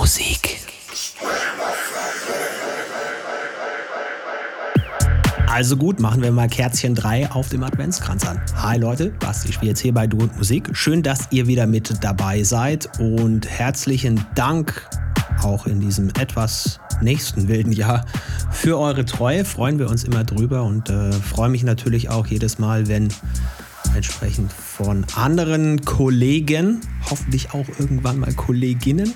Musik. Also gut, machen wir mal Kerzchen 3 auf dem Adventskranz an. Hi Leute, Basti spielt jetzt hier bei Du und Musik. Schön, dass ihr wieder mit dabei seid und herzlichen Dank auch in diesem etwas nächsten wilden Jahr für eure Treue. Freuen wir uns immer drüber und äh, freue mich natürlich auch jedes Mal, wenn entsprechend von anderen Kollegen, hoffentlich auch irgendwann mal Kolleginnen,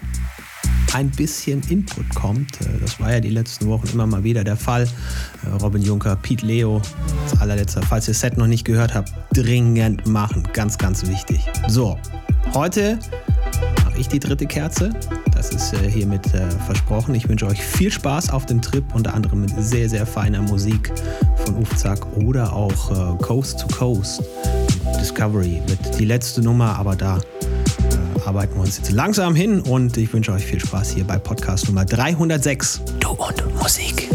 ein bisschen Input kommt. Äh, das war ja die letzten Wochen immer mal wieder der Fall. Äh, Robin Juncker, Pete Leo, als allerletzter. Falls ihr das Set noch nicht gehört habt, dringend machen. Ganz, ganz wichtig. So, heute mache ich die dritte Kerze. Das ist äh, hiermit versprochen. Ich wünsche euch viel Spaß auf dem Trip, unter anderem mit sehr, sehr feiner Musik von Ufzak oder auch Coast to Coast. Discovery wird die letzte Nummer, aber da arbeiten wir uns jetzt langsam hin und ich wünsche euch viel Spaß hier bei Podcast Nummer 306. Du und Musik.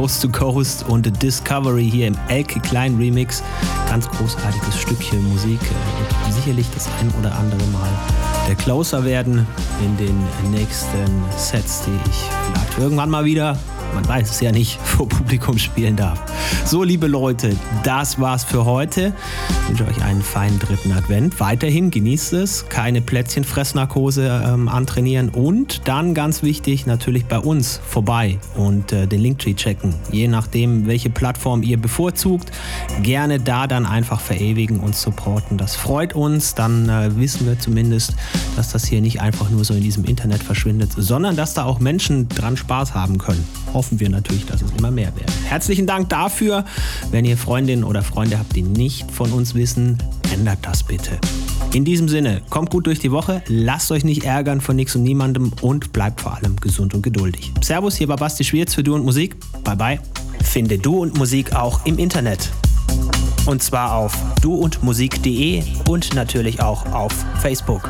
Coast to Coast und Discovery hier im Elke Klein Remix. Ganz großartiges Stückchen Musik. Wird sicherlich das ein oder andere Mal der Closer werden in den nächsten Sets, die ich vielleicht irgendwann mal wieder man weiß es ja nicht, vor Publikum spielen darf. So, liebe Leute, das war's für heute. Ich wünsche euch einen feinen dritten Advent. Weiterhin genießt es, keine Plätzchenfressnarkose ähm, antrainieren und dann ganz wichtig natürlich bei uns vorbei und äh, den Linktree checken. Je nachdem, welche Plattform ihr bevorzugt, gerne da dann einfach verewigen und supporten. Das freut uns. Dann äh, wissen wir zumindest, dass das hier nicht einfach nur so in diesem Internet verschwindet, sondern dass da auch Menschen dran Spaß haben können hoffen wir natürlich, dass es immer mehr werden. Herzlichen Dank dafür. Wenn ihr Freundinnen oder Freunde habt, die nicht von uns wissen, ändert das bitte. In diesem Sinne, kommt gut durch die Woche, lasst euch nicht ärgern von nichts und niemandem und bleibt vor allem gesund und geduldig. Servus, hier war Basti Schwierz für Du und Musik. Bye bye. Finde Du und Musik auch im Internet. Und zwar auf duundmusik.de und natürlich auch auf Facebook.